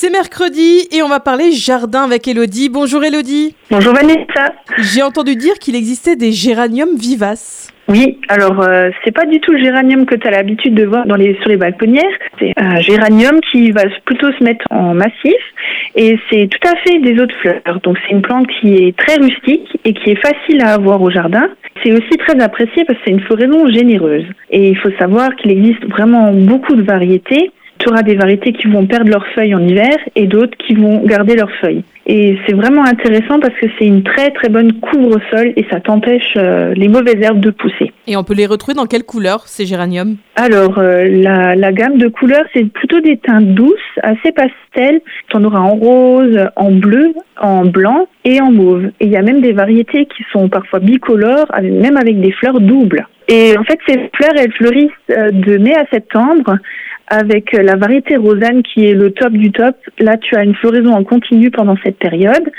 C'est mercredi et on va parler jardin avec Elodie. Bonjour Elodie. Bonjour Vanessa. J'ai entendu dire qu'il existait des géraniums vivaces. Oui, alors euh, c'est pas du tout le géranium que tu as l'habitude de voir dans les, sur les balconnières. C'est un géranium qui va plutôt se mettre en massif et c'est tout à fait des autres fleurs. Donc c'est une plante qui est très rustique et qui est facile à avoir au jardin. C'est aussi très apprécié parce que c'est une floraison généreuse. Et il faut savoir qu'il existe vraiment beaucoup de variétés tu auras des variétés qui vont perdre leurs feuilles en hiver et d'autres qui vont garder leurs feuilles. Et c'est vraiment intéressant parce que c'est une très très bonne couvre-sol et ça t'empêche euh, les mauvaises herbes de pousser. Et on peut les retrouver dans quelle couleur ces géraniums? Alors euh, la, la, gamme de couleurs c'est plutôt des teintes douces, assez pastel. Tu en auras en rose, en bleu, en blanc et en mauve. Et il y a même des variétés qui sont parfois bicolores, même avec des fleurs doubles. Et en fait ces fleurs elles fleurissent euh, de mai à septembre avec la variété Rosanne qui est le top du top. Là, tu as une floraison en continu pendant cette période.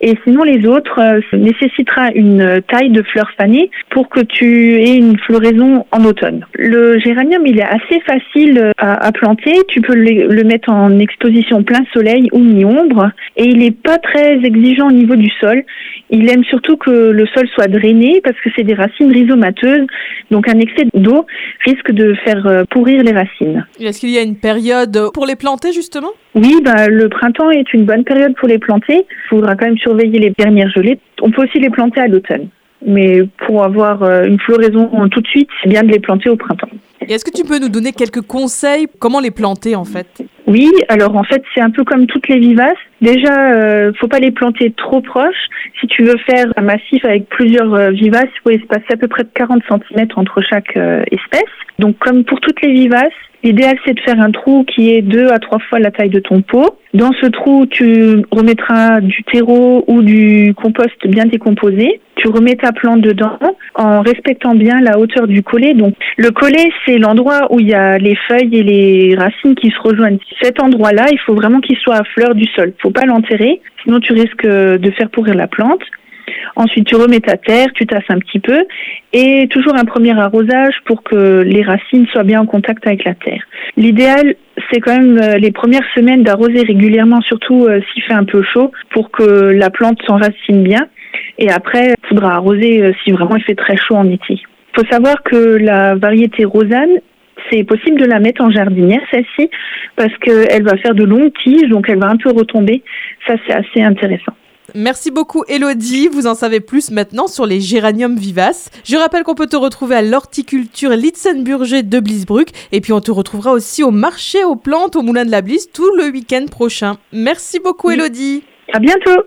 Et sinon, les autres euh, nécessitera une taille de fleurs fanées pour que tu aies une floraison en automne. Le géranium, il est assez facile euh, à, planter. Tu peux le, le, mettre en exposition plein soleil ou mi-ombre. Et il n'est pas très exigeant au niveau du sol. Il aime surtout que le sol soit drainé parce que c'est des racines rhizomateuses. Donc un excès d'eau risque de faire euh, pourrir les racines. Est-ce qu'il y a une période pour les planter justement? Oui, bah, le printemps est une bonne période pour les planter. Il faudra quand même surveiller les dernières gelées. On peut aussi les planter à l'automne. Mais pour avoir euh, une floraison tout de suite, c'est bien de les planter au printemps. Est-ce que tu peux nous donner quelques conseils Comment les planter en fait? Oui, alors en fait c'est un peu comme toutes les vivaces. Déjà, euh, faut pas les planter trop proches. Si tu veux faire un massif avec plusieurs euh, vivaces, il faut espacer à peu près de 40 cm entre chaque euh, espèce. Donc comme pour toutes les vivaces, L'idéal, c'est de faire un trou qui est deux à trois fois la taille de ton pot. Dans ce trou, tu remettras du terreau ou du compost bien décomposé. Tu remets ta plante dedans en respectant bien la hauteur du collet. Donc, le collet, c'est l'endroit où il y a les feuilles et les racines qui se rejoignent. Cet endroit-là, il faut vraiment qu'il soit à fleur du sol. Faut pas l'enterrer, sinon tu risques de faire pourrir la plante. Ensuite, tu remets ta terre, tu tasses un petit peu et toujours un premier arrosage pour que les racines soient bien en contact avec la terre. L'idéal, c'est quand même euh, les premières semaines d'arroser régulièrement, surtout euh, s'il fait un peu chaud, pour que la plante s'enracine bien. Et après, il faudra arroser euh, si vraiment il fait très chaud en été. Il faut savoir que la variété rosanne, c'est possible de la mettre en jardinière, celle-ci, parce qu'elle va faire de longues tiges, donc elle va un peu retomber. Ça, c'est assez intéressant. Merci beaucoup Elodie, vous en savez plus maintenant sur les géraniums vivaces. Je rappelle qu'on peut te retrouver à l'horticulture Litzenburger de Blisbruck et puis on te retrouvera aussi au marché aux plantes au Moulin de la Blisse tout le week-end prochain. Merci beaucoup Elodie. À bientôt.